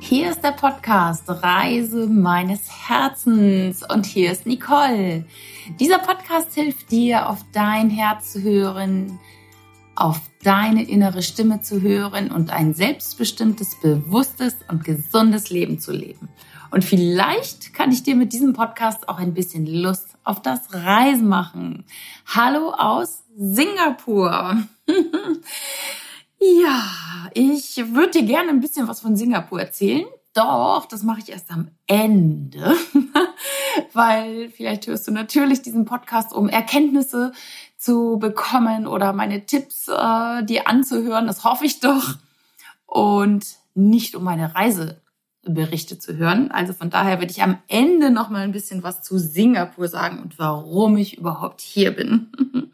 Hier ist der Podcast Reise meines Herzens und hier ist Nicole. Dieser Podcast hilft dir, auf dein Herz zu hören, auf deine innere Stimme zu hören und ein selbstbestimmtes, bewusstes und gesundes Leben zu leben. Und vielleicht kann ich dir mit diesem Podcast auch ein bisschen Lust auf das Reisen machen. Hallo aus Singapur. ja, ich würde dir gerne ein bisschen was von Singapur erzählen. Doch, das mache ich erst am Ende, weil vielleicht hörst du natürlich diesen Podcast, um Erkenntnisse zu bekommen oder meine Tipps äh, dir anzuhören. Das hoffe ich doch. Und nicht um meine Reiseberichte zu hören. Also von daher werde ich am Ende noch mal ein bisschen was zu Singapur sagen und warum ich überhaupt hier bin.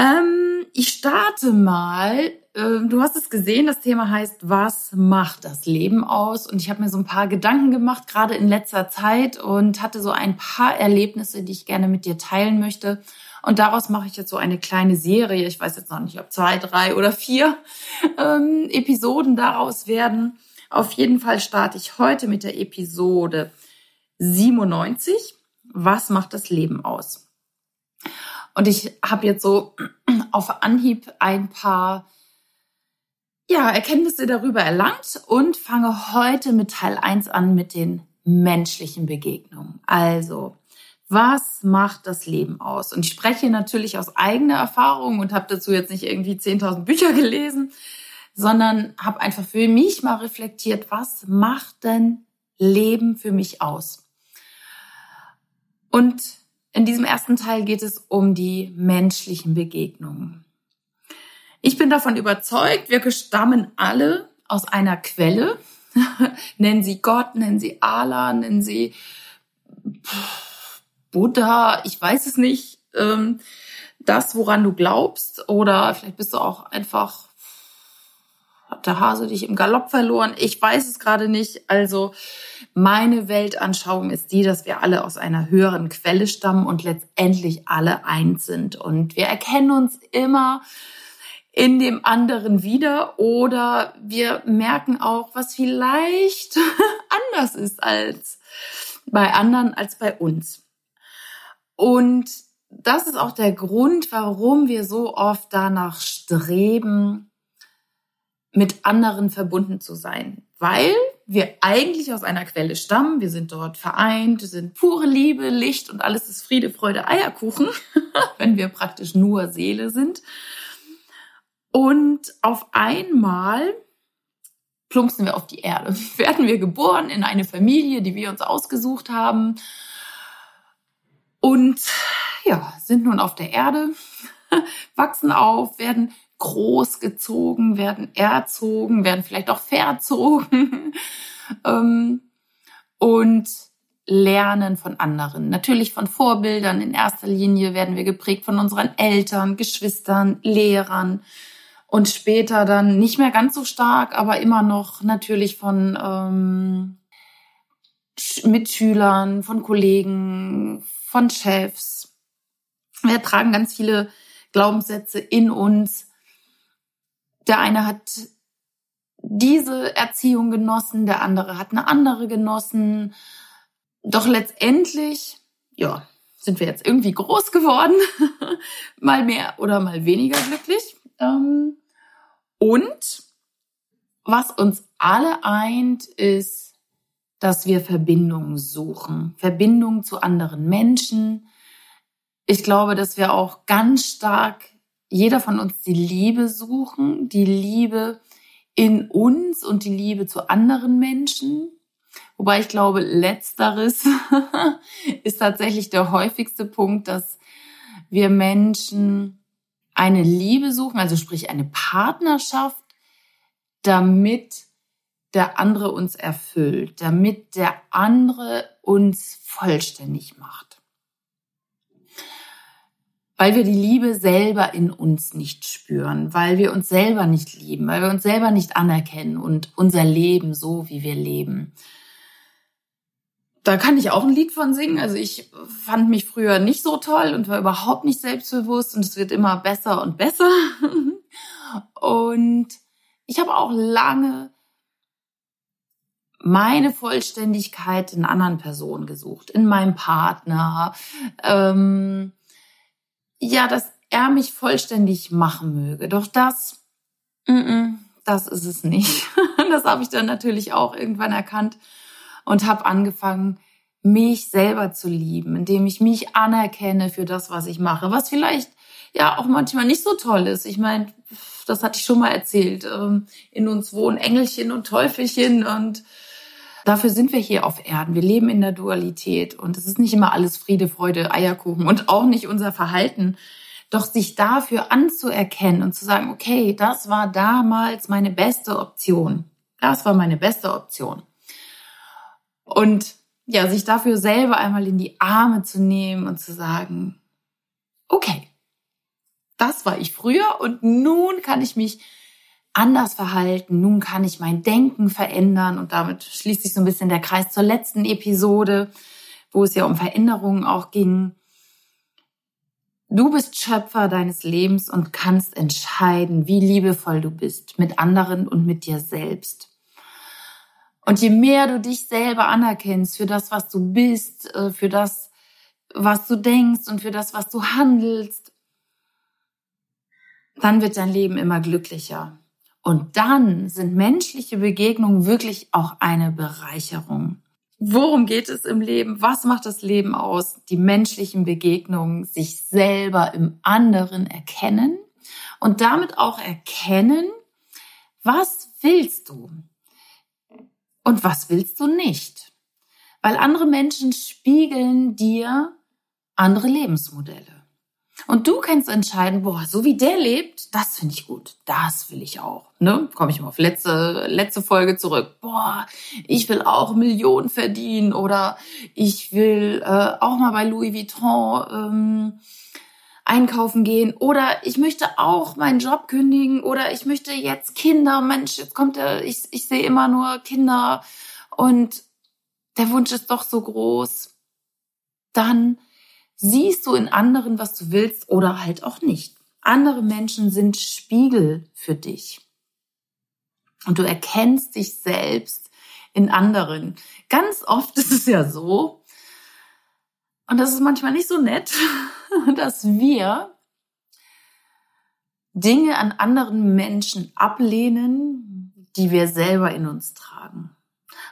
ähm, ich starte mal ähm, du hast es gesehen, das Thema heißt, was macht das Leben aus? Und ich habe mir so ein paar Gedanken gemacht, gerade in letzter Zeit, und hatte so ein paar Erlebnisse, die ich gerne mit dir teilen möchte. Und daraus mache ich jetzt so eine kleine Serie. Ich weiß jetzt noch nicht, ob zwei, drei oder vier ähm, Episoden daraus werden. Auf jeden Fall starte ich heute mit der Episode 97. Was macht das Leben aus? Und ich habe jetzt so auf Anhieb ein paar ja, Erkenntnisse darüber erlangt und fange heute mit Teil 1 an mit den menschlichen Begegnungen. Also, was macht das Leben aus? Und ich spreche natürlich aus eigener Erfahrung und habe dazu jetzt nicht irgendwie 10.000 Bücher gelesen, sondern habe einfach für mich mal reflektiert, was macht denn Leben für mich aus? Und in diesem ersten Teil geht es um die menschlichen Begegnungen. Ich bin davon überzeugt, wir stammen alle aus einer Quelle. nennen Sie Gott, nennen Sie Allah, nennen Sie Buddha, ich weiß es nicht. Ähm, das, woran du glaubst, oder vielleicht bist du auch einfach, hat der Hase dich im Galopp verloren. Ich weiß es gerade nicht. Also meine Weltanschauung ist die, dass wir alle aus einer höheren Quelle stammen und letztendlich alle eins sind. Und wir erkennen uns immer in dem anderen wieder oder wir merken auch, was vielleicht anders ist als bei anderen als bei uns. Und das ist auch der Grund, warum wir so oft danach streben, mit anderen verbunden zu sein, weil wir eigentlich aus einer Quelle stammen, wir sind dort vereint, sind pure Liebe, Licht und alles ist Friede, Freude, Eierkuchen, wenn wir praktisch nur Seele sind. Und auf einmal plumpsen wir auf die Erde. Werden wir geboren in eine Familie, die wir uns ausgesucht haben. Und ja, sind nun auf der Erde, wachsen auf, werden großgezogen, werden erzogen, werden vielleicht auch verzogen ähm, und lernen von anderen. Natürlich von Vorbildern. In erster Linie werden wir geprägt von unseren Eltern, Geschwistern, Lehrern, und später dann nicht mehr ganz so stark, aber immer noch natürlich von ähm, Mitschülern, von Kollegen, von Chefs. Wir tragen ganz viele Glaubenssätze in uns. Der eine hat diese Erziehung genossen, der andere hat eine andere genossen. Doch letztendlich, ja, sind wir jetzt irgendwie groß geworden, mal mehr oder mal weniger glücklich. Ähm, und was uns alle eint, ist, dass wir Verbindungen suchen. Verbindungen zu anderen Menschen. Ich glaube, dass wir auch ganz stark, jeder von uns die Liebe suchen, die Liebe in uns und die Liebe zu anderen Menschen. Wobei ich glaube, letzteres ist tatsächlich der häufigste Punkt, dass wir Menschen eine Liebe suchen, also sprich eine Partnerschaft, damit der andere uns erfüllt, damit der andere uns vollständig macht. Weil wir die Liebe selber in uns nicht spüren, weil wir uns selber nicht lieben, weil wir uns selber nicht anerkennen und unser Leben so, wie wir leben da kann ich auch ein Lied von singen. Also ich fand mich früher nicht so toll und war überhaupt nicht selbstbewusst und es wird immer besser und besser. und ich habe auch lange meine Vollständigkeit in anderen Personen gesucht, in meinem Partner. Ähm, ja, dass er mich vollständig machen möge. Doch das, mm -mm, das ist es nicht. das habe ich dann natürlich auch irgendwann erkannt und habe angefangen, mich selber zu lieben, indem ich mich anerkenne für das, was ich mache, was vielleicht ja auch manchmal nicht so toll ist. Ich meine, das hatte ich schon mal erzählt. Ähm, in uns wohnen Engelchen und Teufelchen und Dafür sind wir hier auf Erden. Wir leben in der Dualität und es ist nicht immer alles Friede, Freude, Eierkuchen und auch nicht unser Verhalten. Doch sich dafür anzuerkennen und zu sagen, okay, das war damals meine beste Option. Das war meine beste Option. Und ja, sich dafür selber einmal in die Arme zu nehmen und zu sagen, okay, das war ich früher und nun kann ich mich anders verhalten. Nun kann ich mein Denken verändern und damit schließt sich so ein bisschen der Kreis zur letzten Episode, wo es ja um Veränderungen auch ging. Du bist Schöpfer deines Lebens und kannst entscheiden, wie liebevoll du bist mit anderen und mit dir selbst. Und je mehr du dich selber anerkennst für das, was du bist, äh, für das, was du denkst und für das, was du handelst, dann wird dein Leben immer glücklicher. Und dann sind menschliche Begegnungen wirklich auch eine Bereicherung. Worum geht es im Leben? Was macht das Leben aus? Die menschlichen Begegnungen, sich selber im anderen erkennen und damit auch erkennen, was willst du und was willst du nicht. Weil andere Menschen spiegeln dir andere Lebensmodelle. Und du kannst entscheiden, boah, so wie der lebt, das finde ich gut. Das will ich auch. Ne? Komme ich mal auf letzte, letzte Folge zurück. Boah, ich will auch Millionen verdienen oder ich will äh, auch mal bei Louis Vuitton ähm, einkaufen gehen oder ich möchte auch meinen Job kündigen oder ich möchte jetzt Kinder. Mensch, jetzt kommt der, ich, ich sehe immer nur Kinder und der Wunsch ist doch so groß. Dann siehst du in anderen, was du willst oder halt auch nicht. Andere Menschen sind Spiegel für dich. Und du erkennst dich selbst in anderen. Ganz oft ist es ja so, und das ist manchmal nicht so nett, dass wir Dinge an anderen Menschen ablehnen, die wir selber in uns tragen.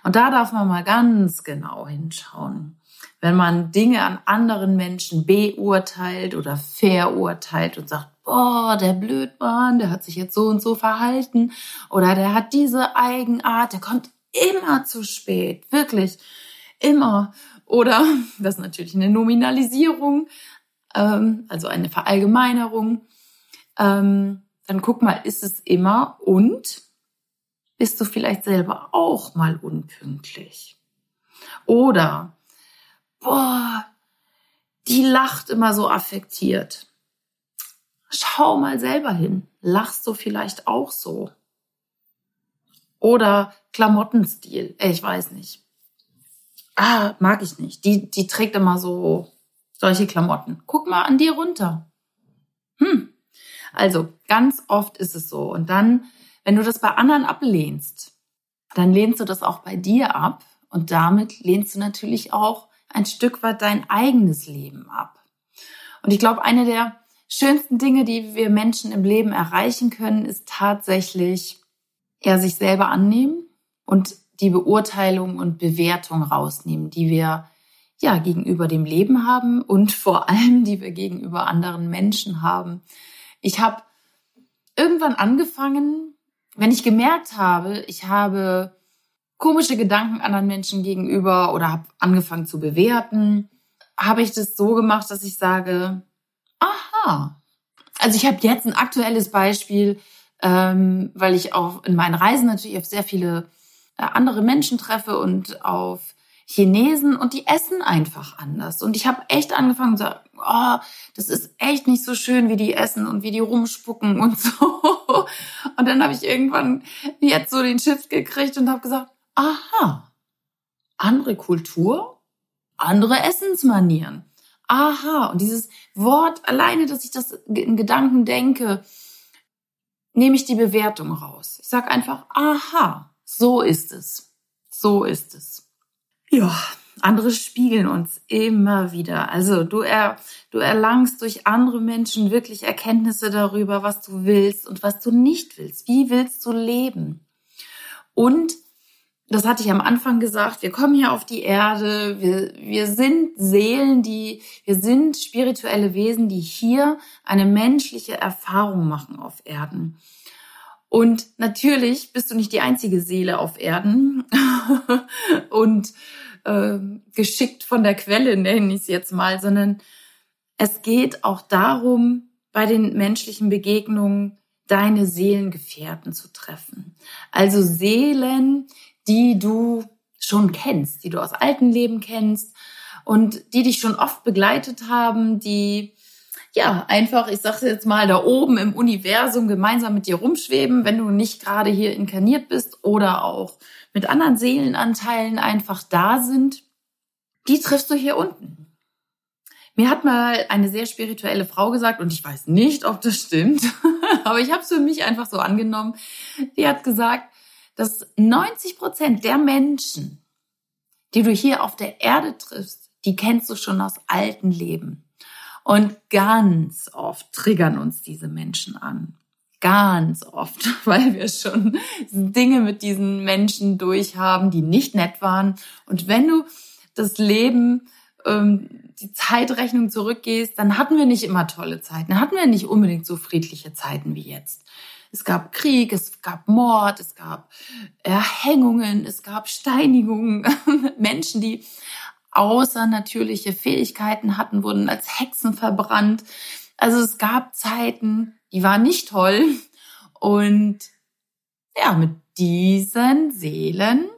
Und da darf man mal ganz genau hinschauen wenn man Dinge an anderen Menschen beurteilt oder verurteilt und sagt, boah, der Blödmann, der hat sich jetzt so und so verhalten oder der hat diese Eigenart, der kommt immer zu spät, wirklich immer. Oder das ist natürlich eine Nominalisierung, ähm, also eine Verallgemeinerung. Ähm, dann guck mal, ist es immer und bist du vielleicht selber auch mal unpünktlich? Oder boah, die lacht immer so affektiert. Schau mal selber hin. Lachst du vielleicht auch so? Oder Klamottenstil. Ich weiß nicht. Ah, mag ich nicht. Die, die trägt immer so solche Klamotten. Guck mal an dir runter. Hm. Also, ganz oft ist es so. Und dann, wenn du das bei anderen ablehnst, dann lehnst du das auch bei dir ab. Und damit lehnst du natürlich auch ein Stück weit dein eigenes Leben ab. Und ich glaube, eine der schönsten Dinge, die wir Menschen im Leben erreichen können, ist tatsächlich ja sich selber annehmen und die Beurteilung und Bewertung rausnehmen, die wir ja gegenüber dem Leben haben und vor allem die wir gegenüber anderen Menschen haben. Ich habe irgendwann angefangen, wenn ich gemerkt habe, ich habe komische Gedanken anderen Menschen gegenüber oder habe angefangen zu bewerten, habe ich das so gemacht, dass ich sage, aha. Also ich habe jetzt ein aktuelles Beispiel, ähm, weil ich auch in meinen Reisen natürlich auf sehr viele äh, andere Menschen treffe und auf Chinesen und die essen einfach anders. Und ich habe echt angefangen zu sagen, oh, das ist echt nicht so schön, wie die essen und wie die rumspucken und so. Und dann habe ich irgendwann jetzt so den Shift gekriegt und habe gesagt, aha, andere Kultur, andere Essensmanieren. Aha, und dieses Wort alleine, dass ich das in Gedanken denke, nehme ich die Bewertung raus. Ich sage einfach, aha, so ist es. So ist es. Ja, andere spiegeln uns immer wieder. Also du, er, du erlangst durch andere Menschen wirklich Erkenntnisse darüber, was du willst und was du nicht willst. Wie willst du leben? Und das hatte ich am Anfang gesagt, wir kommen hier auf die Erde, wir, wir sind Seelen, die, wir sind spirituelle Wesen, die hier eine menschliche Erfahrung machen auf Erden. Und natürlich bist du nicht die einzige Seele auf Erden und äh, geschickt von der Quelle, nenne ich es jetzt mal, sondern es geht auch darum, bei den menschlichen Begegnungen deine Seelengefährten zu treffen. Also Seelen, die du schon kennst, die du aus alten Leben kennst und die dich schon oft begleitet haben, die ja einfach, ich sage jetzt mal, da oben im Universum gemeinsam mit dir rumschweben, wenn du nicht gerade hier inkarniert bist oder auch mit anderen Seelenanteilen einfach da sind, die triffst du hier unten. Mir hat mal eine sehr spirituelle Frau gesagt, und ich weiß nicht, ob das stimmt, aber ich habe es für mich einfach so angenommen. Die hat gesagt, dass 90 Prozent der Menschen, die du hier auf der Erde triffst, die kennst du schon aus alten Leben. Und ganz oft triggern uns diese Menschen an. Ganz oft, weil wir schon Dinge mit diesen Menschen durchhaben, die nicht nett waren. Und wenn du das Leben, ähm, die Zeitrechnung zurückgehst, dann hatten wir nicht immer tolle Zeiten. Dann hatten wir nicht unbedingt so friedliche Zeiten wie jetzt. Es gab Krieg, es gab Mord, es gab Erhängungen, es gab Steinigungen. Menschen, die außernatürliche Fähigkeiten hatten, wurden als Hexen verbrannt. Also es gab Zeiten, die waren nicht toll. Und ja, mit diesen Seelen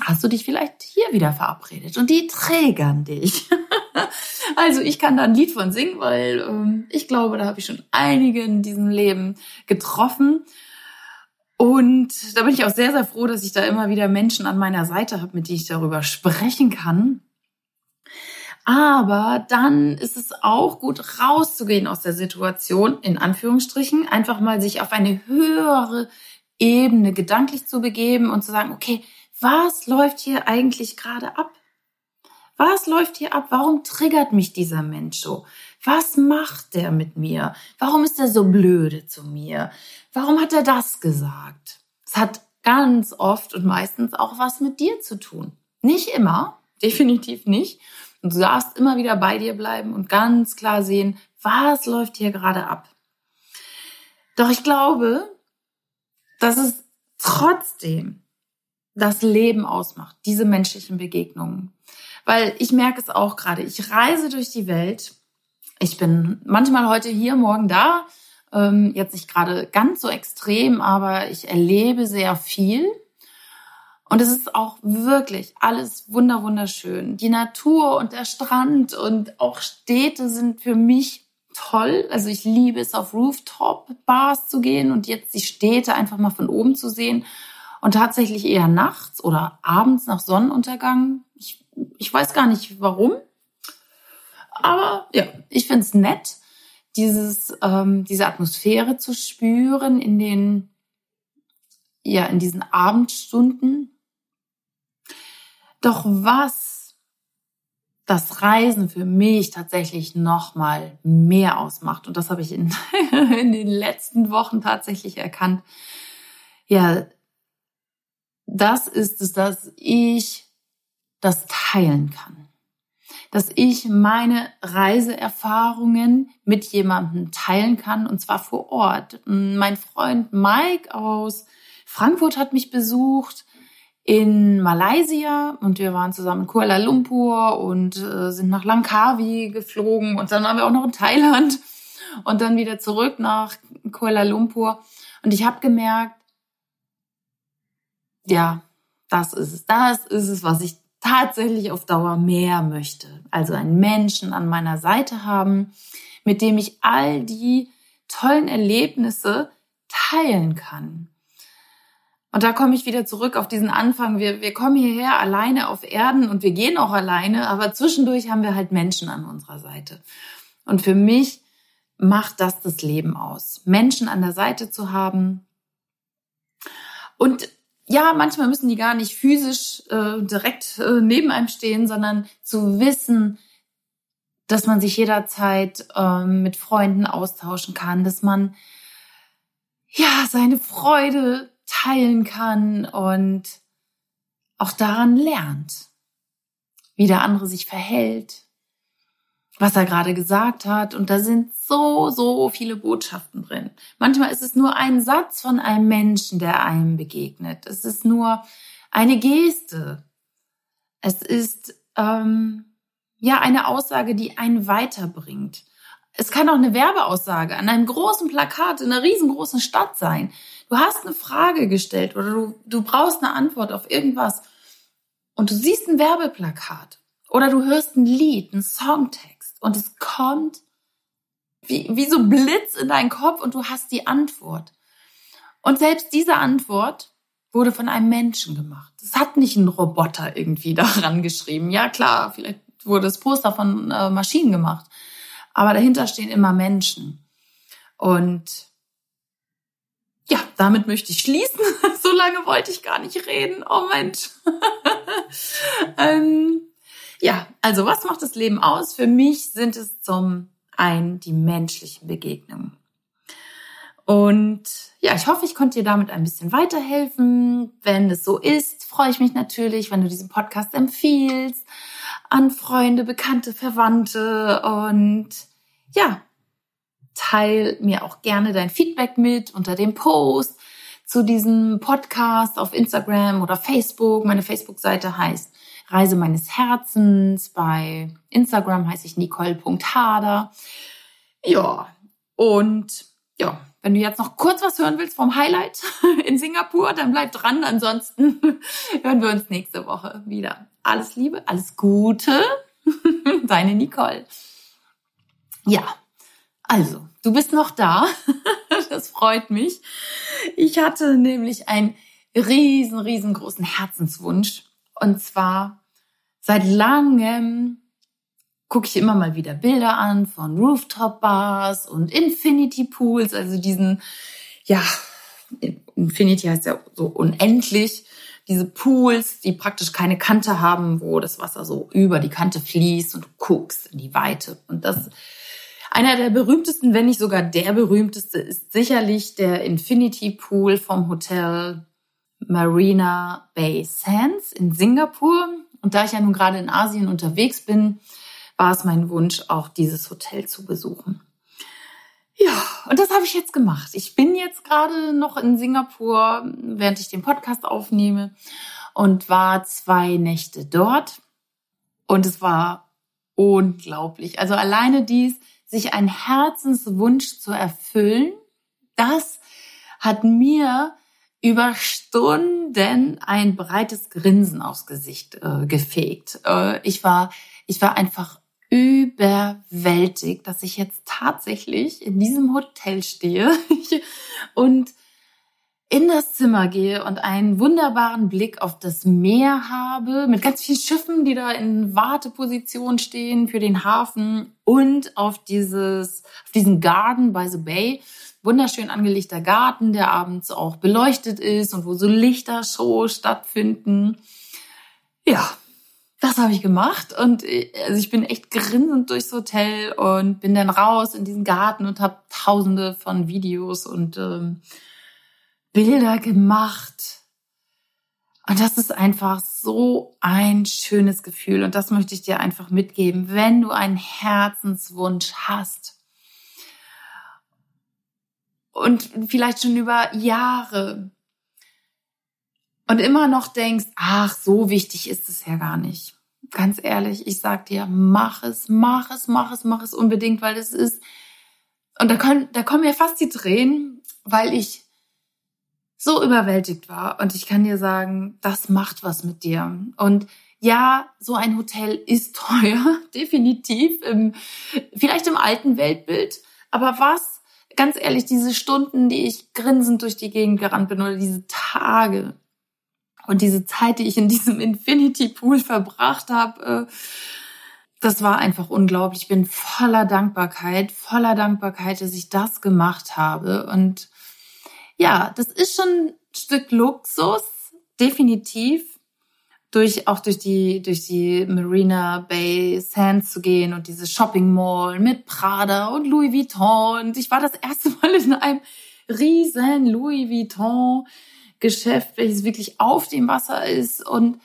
hast du dich vielleicht hier wieder verabredet und die trägern dich. also ich kann da ein Lied von singen, weil ähm, ich glaube, da habe ich schon einige in diesem Leben getroffen. Und da bin ich auch sehr, sehr froh, dass ich da immer wieder Menschen an meiner Seite habe, mit denen ich darüber sprechen kann. Aber dann ist es auch gut, rauszugehen aus der Situation, in Anführungsstrichen, einfach mal sich auf eine höhere Ebene gedanklich zu begeben und zu sagen, okay, was läuft hier eigentlich gerade ab? Was läuft hier ab? Warum triggert mich dieser Mensch so? Was macht der mit mir? Warum ist er so blöde zu mir? Warum hat er das gesagt? Es hat ganz oft und meistens auch was mit dir zu tun. Nicht immer, definitiv nicht. Und du darfst immer wieder bei dir bleiben und ganz klar sehen, was läuft hier gerade ab. Doch ich glaube, dass es trotzdem das Leben ausmacht, diese menschlichen Begegnungen. Weil ich merke es auch gerade, ich reise durch die Welt. Ich bin manchmal heute hier, morgen da. Ähm, jetzt nicht gerade ganz so extrem, aber ich erlebe sehr viel. Und es ist auch wirklich alles wunder wunderschön. Die Natur und der Strand und auch Städte sind für mich toll. Also ich liebe es, auf Rooftop-Bars zu gehen und jetzt die Städte einfach mal von oben zu sehen und tatsächlich eher nachts oder abends nach Sonnenuntergang. Ich, ich weiß gar nicht warum. Aber ja, ich finde es nett, dieses, ähm, diese Atmosphäre zu spüren in den, ja, in diesen Abendstunden. Doch was das Reisen für mich tatsächlich nochmal mehr ausmacht, und das habe ich in, in den letzten Wochen tatsächlich erkannt, ja, das ist es, dass ich das teilen kann. Dass ich meine Reiseerfahrungen mit jemandem teilen kann und zwar vor Ort. Mein Freund Mike aus Frankfurt hat mich besucht in Malaysia und wir waren zusammen in Kuala Lumpur und äh, sind nach Langkawi geflogen und dann waren wir auch noch in Thailand und dann wieder zurück nach Kuala Lumpur und ich habe gemerkt, ja, das ist es. Das ist es, was ich tatsächlich auf Dauer mehr möchte. Also einen Menschen an meiner Seite haben, mit dem ich all die tollen Erlebnisse teilen kann. Und da komme ich wieder zurück auf diesen Anfang. Wir, wir kommen hierher alleine auf Erden und wir gehen auch alleine, aber zwischendurch haben wir halt Menschen an unserer Seite. Und für mich macht das das Leben aus, Menschen an der Seite zu haben. Und ja, manchmal müssen die gar nicht physisch äh, direkt äh, neben einem stehen, sondern zu wissen, dass man sich jederzeit ähm, mit Freunden austauschen kann, dass man ja seine Freude teilen kann und auch daran lernt, wie der andere sich verhält, was er gerade gesagt hat. Und da sind so, so viele Botschaften drin. Manchmal ist es nur ein Satz von einem Menschen, der einem begegnet. Es ist nur eine Geste. Es ist ähm, ja eine Aussage, die einen weiterbringt. Es kann auch eine Werbeaussage an einem großen Plakat in einer riesengroßen Stadt sein. Du hast eine Frage gestellt oder du, du brauchst eine Antwort auf irgendwas und du siehst ein Werbeplakat oder du hörst ein Lied, einen Songtext und es kommt wie, wie so Blitz in deinen Kopf und du hast die Antwort. Und selbst diese Antwort wurde von einem Menschen gemacht. Es hat nicht ein Roboter irgendwie daran geschrieben. Ja klar, vielleicht wurde das Poster von äh, Maschinen gemacht. Aber dahinter stehen immer Menschen. Und ja, damit möchte ich schließen. so lange wollte ich gar nicht reden. Oh Mensch. also was macht das Leben aus? Für mich sind es zum einen die menschlichen Begegnungen. Und ja, ich hoffe, ich konnte dir damit ein bisschen weiterhelfen. Wenn es so ist, freue ich mich natürlich, wenn du diesen Podcast empfiehlst an Freunde, Bekannte, Verwandte und ja, teil mir auch gerne dein Feedback mit unter dem Post zu diesem Podcast auf Instagram oder Facebook. Meine Facebook-Seite heißt Reise meines Herzens. Bei Instagram heiße ich nicole.hader. Ja, und ja, wenn du jetzt noch kurz was hören willst vom Highlight in Singapur, dann bleib dran. Ansonsten hören wir uns nächste Woche wieder. Alles Liebe, alles Gute. Deine Nicole. Ja, also, du bist noch da. das freut mich. Ich hatte nämlich einen riesen, riesengroßen Herzenswunsch. Und zwar seit langem gucke ich immer mal wieder Bilder an von Rooftop-Bars und Infinity Pools, also diesen, ja, Infinity heißt ja so unendlich, diese Pools, die praktisch keine Kante haben, wo das Wasser so über die Kante fließt und du guckst in die Weite. Und das, einer der berühmtesten, wenn nicht sogar der berühmteste, ist sicherlich der Infinity Pool vom Hotel Marina Bay Sands in Singapur. Und da ich ja nun gerade in Asien unterwegs bin, war es mein Wunsch, auch dieses Hotel zu besuchen. Ja, und das habe ich jetzt gemacht. Ich bin jetzt gerade noch in Singapur, während ich den Podcast aufnehme und war zwei Nächte dort. Und es war unglaublich. Also alleine dies, sich ein Herzenswunsch zu erfüllen, das hat mir über Stunden ein breites Grinsen aufs Gesicht äh, gefegt. Äh, ich war, ich war einfach überwältigt, dass ich jetzt tatsächlich in diesem Hotel stehe und in das Zimmer gehe und einen wunderbaren Blick auf das Meer habe, mit ganz vielen Schiffen, die da in Warteposition stehen für den Hafen und auf dieses, auf diesen Garden by the Bay. Wunderschön angelegter Garten, der abends auch beleuchtet ist und wo so Lichtershows stattfinden. Ja, das habe ich gemacht und äh, also ich bin echt grinsend durchs Hotel und bin dann raus in diesen Garten und habe tausende von Videos und ähm, Bilder gemacht. Und das ist einfach so ein schönes Gefühl und das möchte ich dir einfach mitgeben, wenn du einen Herzenswunsch hast und vielleicht schon über Jahre und immer noch denkst, ach, so wichtig ist es ja gar nicht. Ganz ehrlich, ich sag dir, mach es, mach es, mach es, mach es unbedingt, weil es ist, und da, können, da kommen mir fast die Tränen, weil ich so überwältigt war. Und ich kann dir sagen, das macht was mit dir. Und ja, so ein Hotel ist teuer, definitiv, im, vielleicht im alten Weltbild. Aber was, ganz ehrlich, diese Stunden, die ich grinsend durch die Gegend gerannt bin oder diese Tage, und diese Zeit, die ich in diesem Infinity Pool verbracht habe, äh, das war einfach unglaublich. Ich bin voller Dankbarkeit, voller Dankbarkeit, dass ich das gemacht habe. Und ja, das ist schon ein Stück Luxus, definitiv durch auch durch die durch die Marina Bay Sands zu gehen und diese Shopping Mall mit Prada und Louis Vuitton und ich war das erste Mal in einem riesen Louis Vuitton Geschäft, welches wirklich auf dem Wasser ist und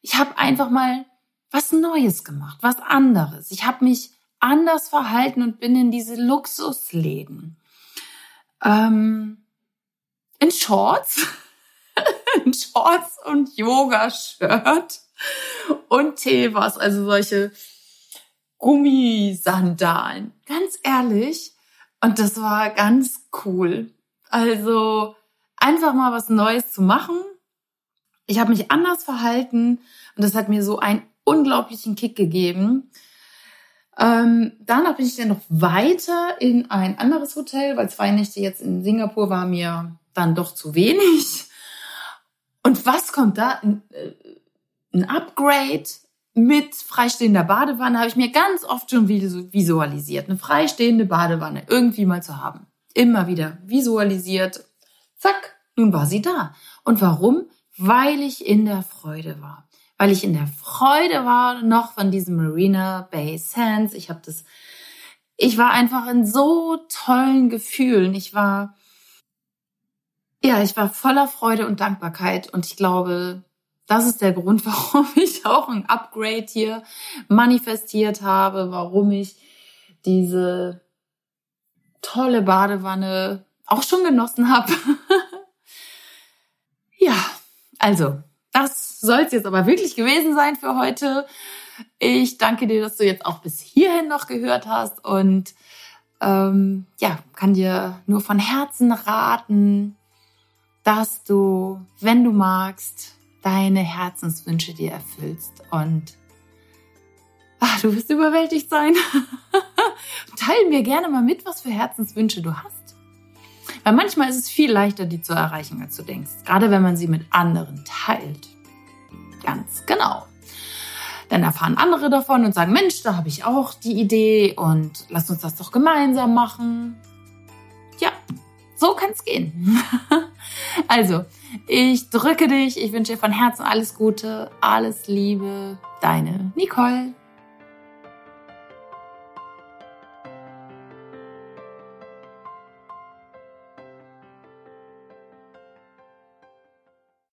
ich habe einfach mal was Neues gemacht, was anderes. Ich habe mich anders verhalten und bin in diese Luxusläden. Ähm, in Shorts, in Shorts und Yoga-Shirt und Tevas, also solche Gummisandalen. Ganz ehrlich. Und das war ganz cool. Also einfach mal was Neues zu machen. Ich habe mich anders verhalten und das hat mir so einen unglaublichen Kick gegeben. Ähm, danach bin ich dann noch weiter in ein anderes Hotel, weil zwei Nächte jetzt in Singapur war mir dann doch zu wenig. Was kommt da? Ein, äh, ein Upgrade mit freistehender Badewanne habe ich mir ganz oft schon visualisiert. Eine freistehende Badewanne irgendwie mal zu haben. Immer wieder visualisiert. Zack, nun war sie da. Und warum? Weil ich in der Freude war. Weil ich in der Freude war noch von diesem Marina Bay Sands. Ich habe das, ich war einfach in so tollen Gefühlen. Ich war ja, ich war voller Freude und Dankbarkeit und ich glaube, das ist der Grund, warum ich auch ein Upgrade hier manifestiert habe, warum ich diese tolle Badewanne auch schon genossen habe. ja, also, das soll es jetzt aber wirklich gewesen sein für heute. Ich danke dir, dass du jetzt auch bis hierhin noch gehört hast und ähm, ja, kann dir nur von Herzen raten, dass du, wenn du magst, deine Herzenswünsche dir erfüllst und ach, du wirst überwältigt sein. Teil mir gerne mal mit, was für Herzenswünsche du hast. Weil manchmal ist es viel leichter, die zu erreichen, als du denkst. Gerade wenn man sie mit anderen teilt. Ganz genau. Dann erfahren andere davon und sagen, Mensch, da habe ich auch die Idee und lass uns das doch gemeinsam machen. So kann es gehen. also, ich drücke dich. Ich wünsche dir von Herzen alles Gute, alles Liebe. Deine Nicole.